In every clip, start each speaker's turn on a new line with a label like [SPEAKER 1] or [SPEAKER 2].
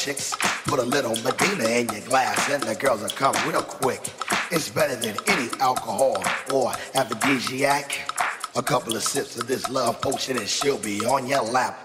[SPEAKER 1] chicks. Put a little Medina in your glass and the girls will come real quick. It's better than any alcohol or aphrodisiac. A couple of sips of this love potion and she'll be on your lap.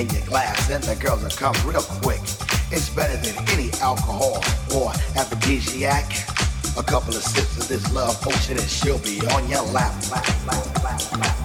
[SPEAKER 1] In your glass and the girls will come real quick. It's better than any alcohol or aphrodisiac. A couple of sips of this love potion and she'll be on your lap, lap, lap, lap,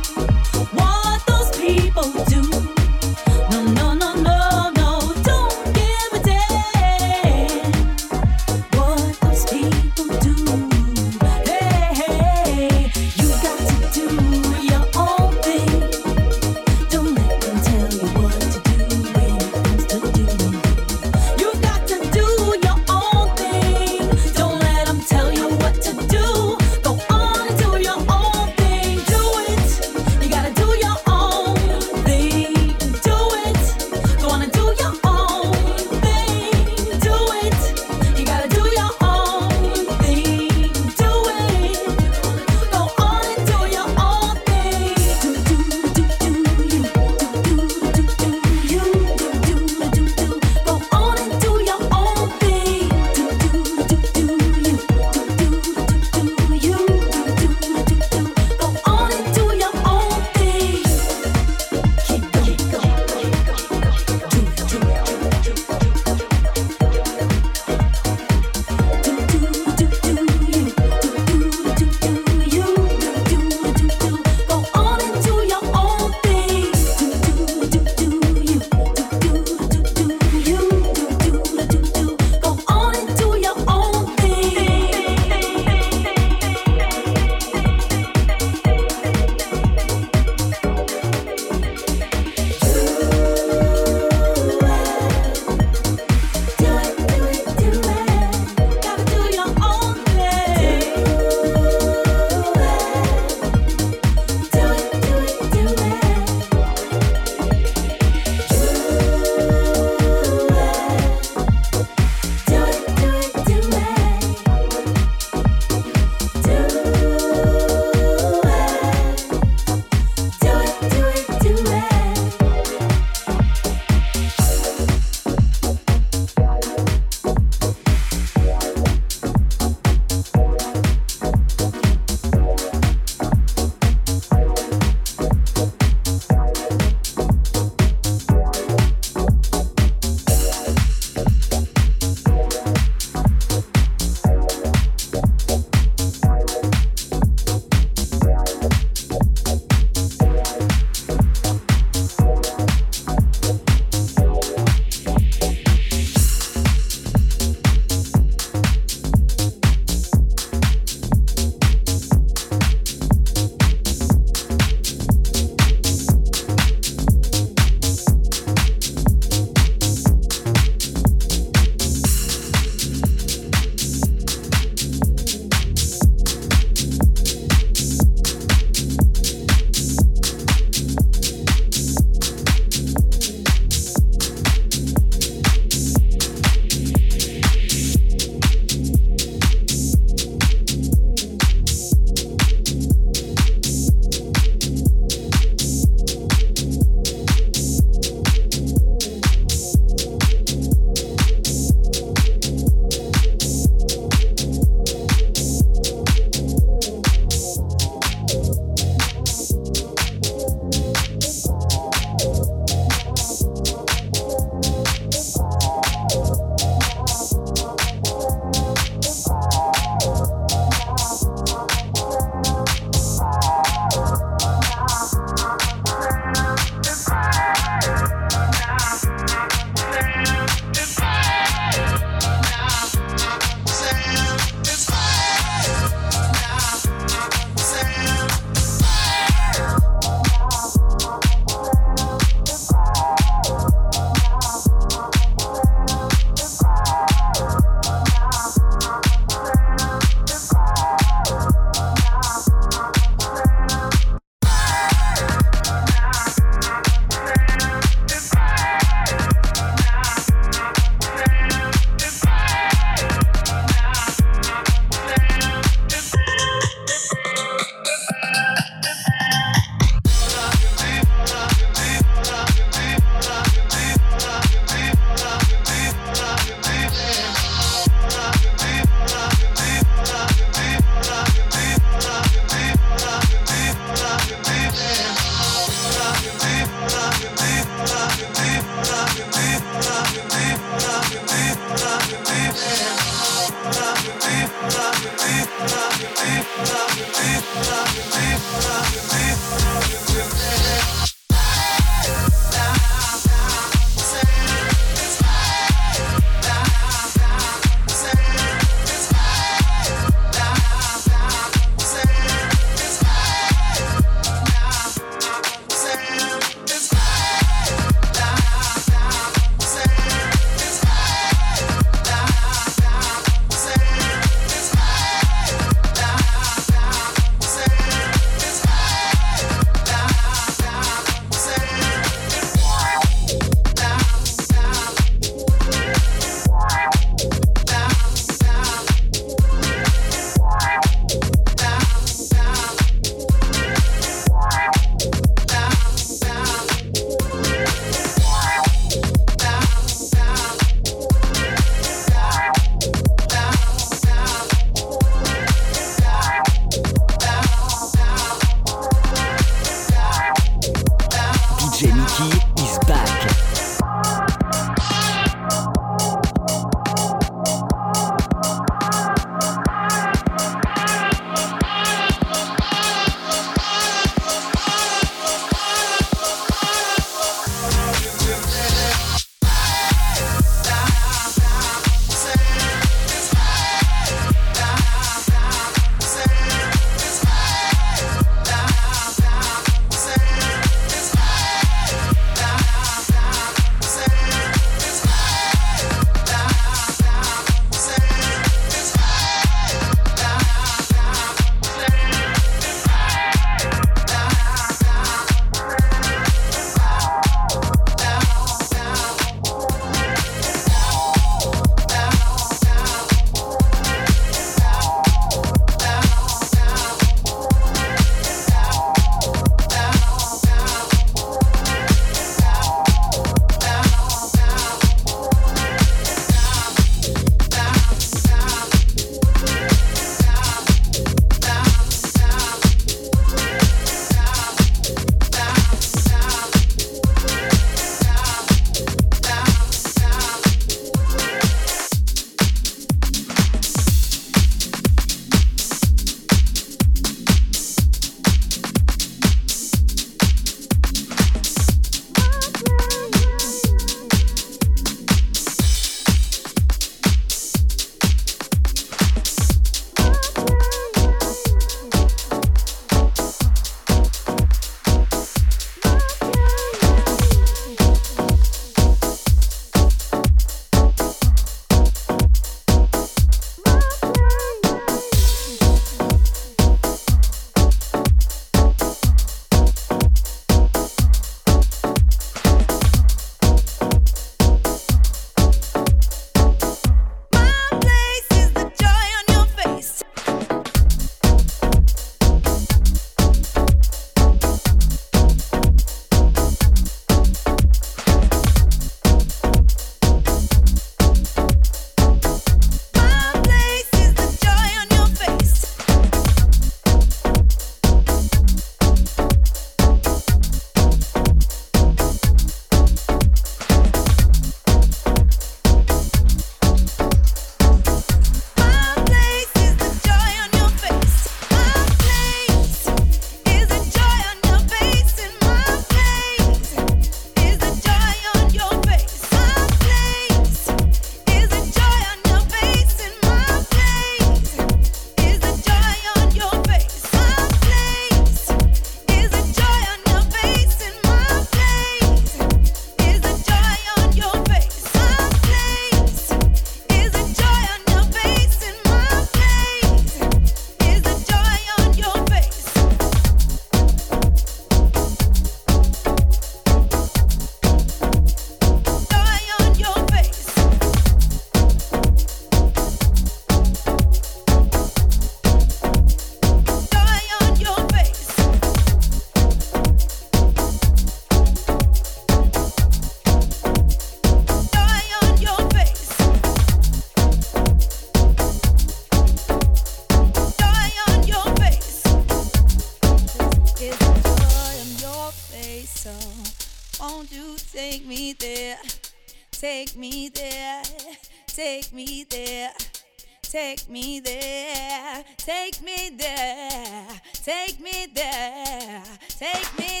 [SPEAKER 2] take me there, take me